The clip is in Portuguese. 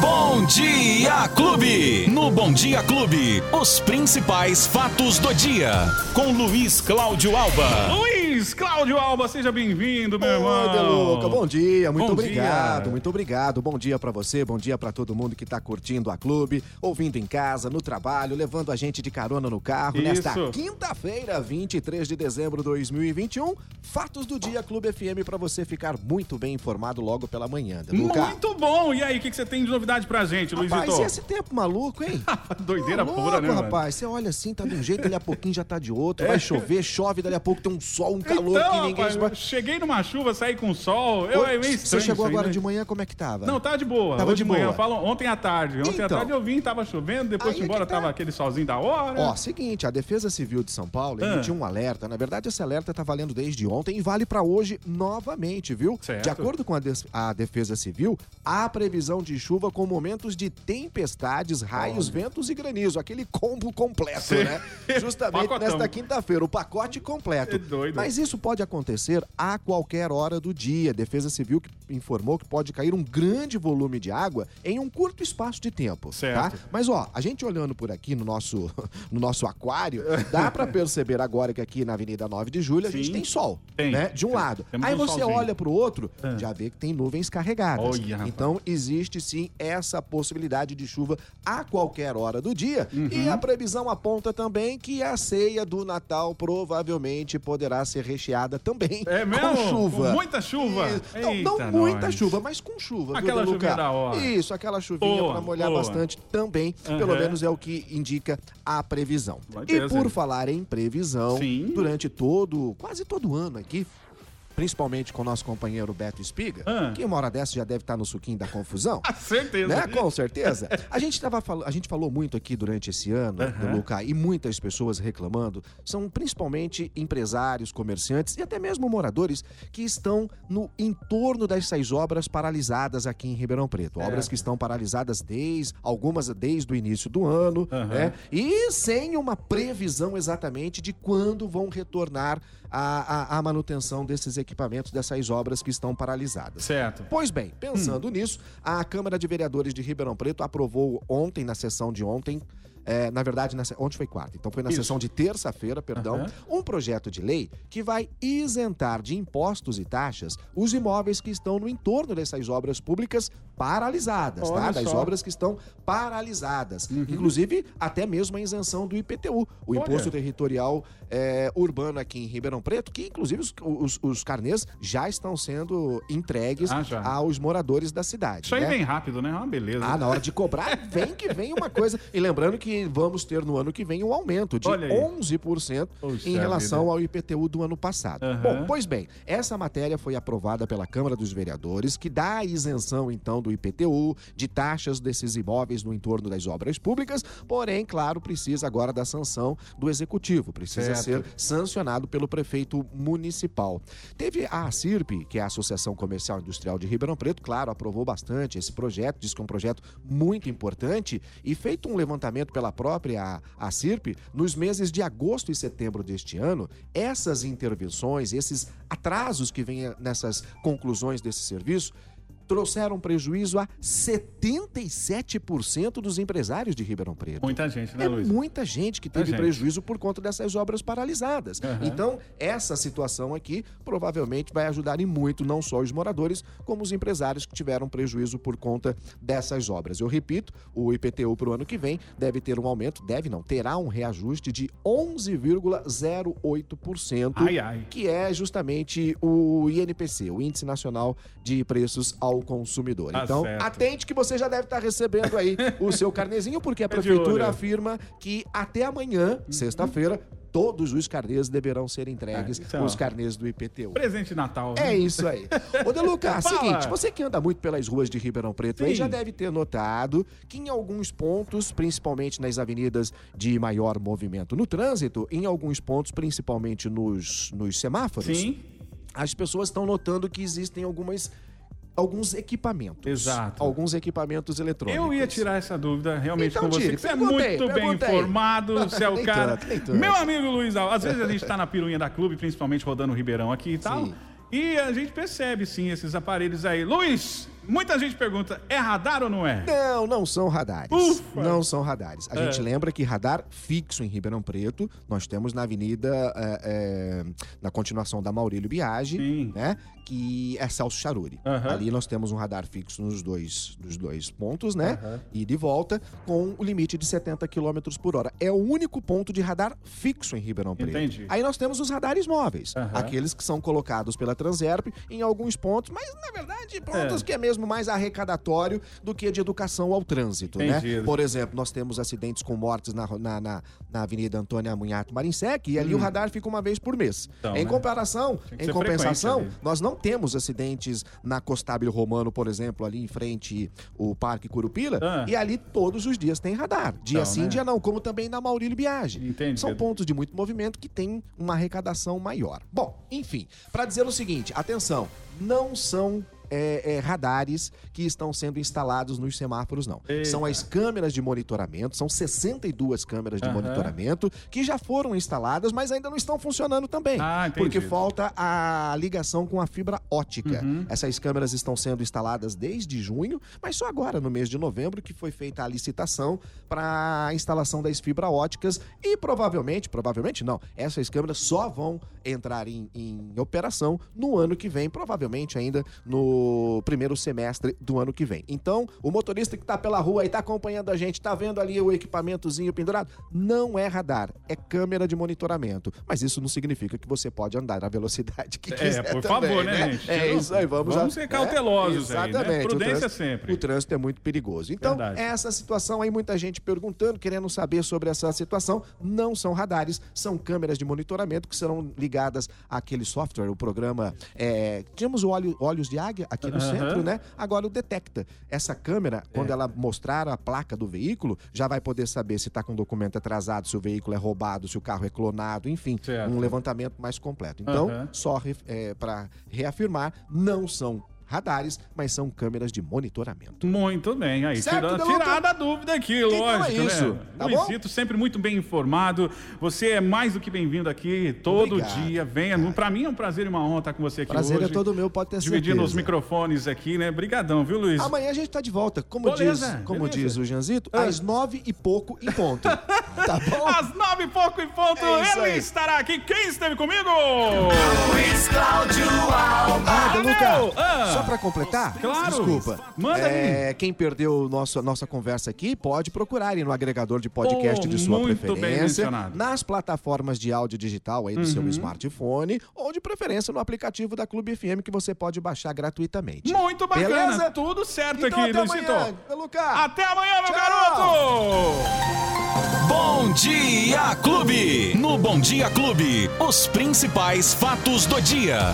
Bom Dia Clube. No Bom Dia Clube, os principais fatos do dia. Com Luiz Cláudio Alba. Luiz Cláudio Alba, seja bem-vindo, meu irmão. Deluca, bom dia, muito Bom obrigado, dia. muito obrigado. Bom dia pra você, bom dia pra todo mundo que tá curtindo a clube, ouvindo em casa, no trabalho, levando a gente de carona no carro nesta Isso. quinta-feira, 23 de dezembro de 2021. Fatos do dia Clube FM pra você ficar muito bem informado logo pela manhã, Deluca. Muito bom. E aí, o que, que você tem de novidade pra gente, Luizito? Rapaz, e esse tempo maluco, hein? Doideira Tá pura, né, mano? rapaz? Você olha assim, tá de um jeito, dali a pouquinho já tá de outro. Vai chover, chove, dali a pouco tem um sol, um calor então, que ninguém... rapaz, cheguei numa chuva, saí com sol. Eu, é meio Você estranho chegou isso aí, agora né? de manhã, como é que tava? Não, tá de boa. Tava Hoje de manhã, boa. eu falo ontem à tarde. Ontem à Então. tarde eu vim, tava chovendo, depois fui é embora, que tá. tava aquele solzinho da hora. Ó, seguinte, a Defesa Civil de São Paulo Ah. emitiu um alerta. Na verdade, esse alerta tá valendo desde ontem e vale pra hoje novamente, viu? Certo. De acordo com a, des- a Defesa Civil, há previsão de chuva com momentos de tempestades, raios, ventos e granizo. Aquele combo completo, Sim. né? Justamente nesta quinta-feira, o pacote completo. É doido. Mas isso pode acontecer a qualquer hora do dia. Defesa Civil que informou que pode cair um grande volume de água em um curto espaço de tempo. Certo. Tá? Mas ó, a gente olhando por aqui no nosso, no nosso aquário, dá pra perceber agora que aqui na Avenida 9 de Julho a gente Sim. tem sol, Tem. né? De um Tem. lado. Temos Aí um você solzinho. olha pro outro, Ah. já vê que tem nuvens carregadas. Olha, então existe sim essa possibilidade de chuva a qualquer hora do dia. Uhum. E a previsão aponta também que a ceia do Natal provavelmente poderá ser recheada também É mesmo? com chuva. Com muita chuva? Isso. Não, não muita nós. chuva, mas com chuva. Aquela viu, chuvinha da hora. Isso, aquela chuvinha Boa, pra molhar boa. bastante também. Pelo Aham. menos é o que indica a previsão. E por Zé. falar em previsão, Sim. durante todo, quase todo ano aqui, principalmente com o nosso companheiro Beto Espiga, Ah. que uma hora dessa já deve estar no suquinho da confusão. Ah, certeza. Né? Com certeza. A gente, tava a gente falou muito aqui durante esse ano, Aham. Luca, e muitas pessoas reclamando, são principalmente empresários, comerciantes e até mesmo moradores que estão no entorno dessas obras paralisadas aqui em Ribeirão Preto. É. Obras que estão paralisadas desde, algumas desde o início do ano, Aham. né? E sem uma previsão exatamente de quando vão retornar a, a, a manutenção desses equipamentos, dessas obras que estão paralisadas. Certo. Pois bem, Hum. pensando nisso, a Câmara de Vereadores de Ribeirão Preto aprovou ontem, na sessão de ontem, é, na verdade, se- ontem foi quarta, então foi na Isso. sessão de terça-feira, perdão, Aham. um projeto de lei que vai isentar de impostos e taxas os imóveis que estão no entorno dessas obras públicas paralisadas, tá? Olha Das só. obras que estão paralisadas. Uhum. Inclusive, até mesmo a isenção do IPTU, o Olha. Imposto Territorial é, Urbano aqui em Ribeirão Preto, que inclusive os, os, os carnês já estão sendo entregues Ah, aos moradores da cidade. Isso aí né? vem rápido, né? É uma beleza. Ah, na hora de cobrar, vem que vem uma coisa. E lembrando que vamos ter no ano que vem um aumento de Olha aí. 11% Puxa em relação ao IPTU do ano passado. Aham. Bom, pois bem, essa matéria foi aprovada pela Câmara dos Vereadores, que dá a isenção, então, do IPTU, de taxas desses imóveis no entorno das obras públicas, porém, claro, precisa agora da sanção do Executivo, precisa Certo. ser sancionado pelo prefeito municipal. Teve a ACIRP, que é a Associação Comercial Industrial de Ribeirão Preto, claro, aprovou bastante esse projeto, diz que é um projeto muito importante e feito um levantamento pela própria ACIRP, nos meses de agosto e setembro deste ano, essas intervenções, esses atrasos que vêm nessas conclusões desse serviço, trouxeram prejuízo a 77% dos empresários de Ribeirão Preto. Muita gente, né, É Luiz? muita gente que teve gente. prejuízo por conta dessas obras paralisadas. Aham. Então, essa situação aqui provavelmente vai ajudar em muito não só os moradores, como os empresários que tiveram prejuízo por conta dessas obras. Eu repito, o IPTU para o ano que vem deve ter um aumento, deve não, terá um reajuste de 11,08%. Ai, ai. Que é justamente o INPC, o Índice Nacional de Preços ao Consumidor. Tá então, certo. atente que você já deve estar recebendo aí o seu carnezinho, porque a de prefeitura afirma que até amanhã, sexta-feira, todos os carnês deverão ser entregues, É, então. os carnês do IPTU. Presente Natal. né? É isso aí. Ô, Deluca, seguinte, você que anda muito pelas ruas de Ribeirão Preto aí Sim. já deve ter notado que em alguns pontos, principalmente nas avenidas de maior movimento no trânsito, em alguns pontos, principalmente nos, nos semáforos, Sim. as pessoas estão notando que existem algumas alguns equipamentos. Exato. Alguns equipamentos eletrônicos. Eu ia tirar essa dúvida realmente Então com você, tire, que você é muito bem perguntei. informado, você é o cara. tanto, tanto. Meu amigo Luiz Alves, às vezes a gente tá na piruinha da clube, principalmente rodando o Ribeirão aqui e tal, Sim. e a gente percebe sim esses aparelhos aí. Luiz, Muita gente pergunta, é radar ou não é? Não, não são radares. Ufa! Não são radares. A É. gente lembra que radar fixo em Ribeirão Preto, nós temos na avenida, é, é, na continuação da Maurílio Biagi, Sim. né? Que é Celso Charuri. Aham. Ali nós temos um radar fixo nos dois, nos dois pontos, né? Aham. E de volta, com o limite de 70 km por hora. É o único ponto de radar fixo em Ribeirão Preto. Entendi. Aí nós temos os radares móveis, Aham. aqueles que são colocados pela Transerp em alguns pontos, mas na verdade pontos É. que é mesmo mais arrecadatório do que de educação ao trânsito, né? Por exemplo, nós temos acidentes com mortes na, na, na, na Avenida Antônia Munhato Marinsec e ali o radar fica uma vez por mês. Hum. Então, em né? comparação, em compensação, nós não temos acidentes na Costábil Romano, por exemplo, ali em frente o Parque Curupira, Ah. e ali todos os dias tem radar. Dia Então, sim, né? dia não, como também na Maurílio Biagi. Entendido. São pontos de muito movimento que tem uma arrecadação maior. Bom, enfim, para dizer o seguinte, atenção, não são é, é, radares que estão sendo instalados nos semáforos, não. Eita. São as câmeras de monitoramento, são 62 câmeras de Aham. monitoramento que já foram instaladas, mas ainda não estão funcionando também. Ah, porque falta a ligação com a fibra ótica. Uhum. Essas câmeras estão sendo instaladas desde junho, mas só agora, no mês de novembro, que foi feita a licitação para a instalação das fibras óticas e provavelmente, provavelmente não, essas câmeras só vão entrar em, em operação no ano que vem, provavelmente ainda no primeiro semestre do ano que vem. Então, o motorista que tá pela rua e tá acompanhando a gente, tá vendo ali o equipamentozinho pendurado, não é radar, é câmera de monitoramento. Mas isso não significa que você pode andar na velocidade que É, quiser por também, favor, né, gente? É Não, isso aí, vamos vamos a- ser cautelosos é, aí, né? Exatamente. o Prudência trânsito- sempre. O trânsito é muito perigoso. Então, Verdade. essa situação aí, muita gente perguntando, querendo saber sobre essa situação, não são radares, são câmeras de monitoramento que serão ligadas àquele software, o programa. É, tínhamos o óleo, Olhos de Águia aqui no Aham. centro, né? Agora o detecta. Essa câmera, quando É. ela mostrar a placa do veículo, já vai poder saber se está com documento atrasado, se o veículo é roubado, se o carro é clonado, enfim, Certo. um levantamento mais completo. Então, Aham. só para reafirmar, não são radares, mas são câmeras de monitoramento. Muito bem, aí Certo, tira, Deluca? tirada a dúvida aqui, Então lógico, é isso, né? tá bom? Luizito, sempre muito bem informado. Você é mais do que bem-vindo aqui todo Obrigado, dia. Venha. Pra mim é um prazer e uma honra estar com você aqui Prazer hoje. é todo meu, pode ter Dividindo certeza. os microfones aqui, né? Brigadão, viu, Luiz? Amanhã a gente tá de volta, como Beleza, diz, como beleza. diz o Janzito, Ah. às nove e pouco em ponto. tá bom? Às nove e pouco em ponto, É ele aí. estará aqui. Quem esteve comigo? Luiz Alba. Ah, Ah. só pra completar, Claro. desculpa. Manda é, Quem perdeu nosso, nossa conversa aqui, pode procurar aí no agregador de podcast Oh, de sua muito bem preferência. Uhum. nas plataformas de áudio digital aí do seu smartphone, ou de preferência no aplicativo da Clube FM que você pode baixar gratuitamente. Muito bacana, Beleza? tudo certo Então, aqui, até Luizito. amanhã, Deluca. Até amanhã, meu Tchau. garoto! Bom Dia Clube. No Bom Dia Clube, os principais fatos do dia.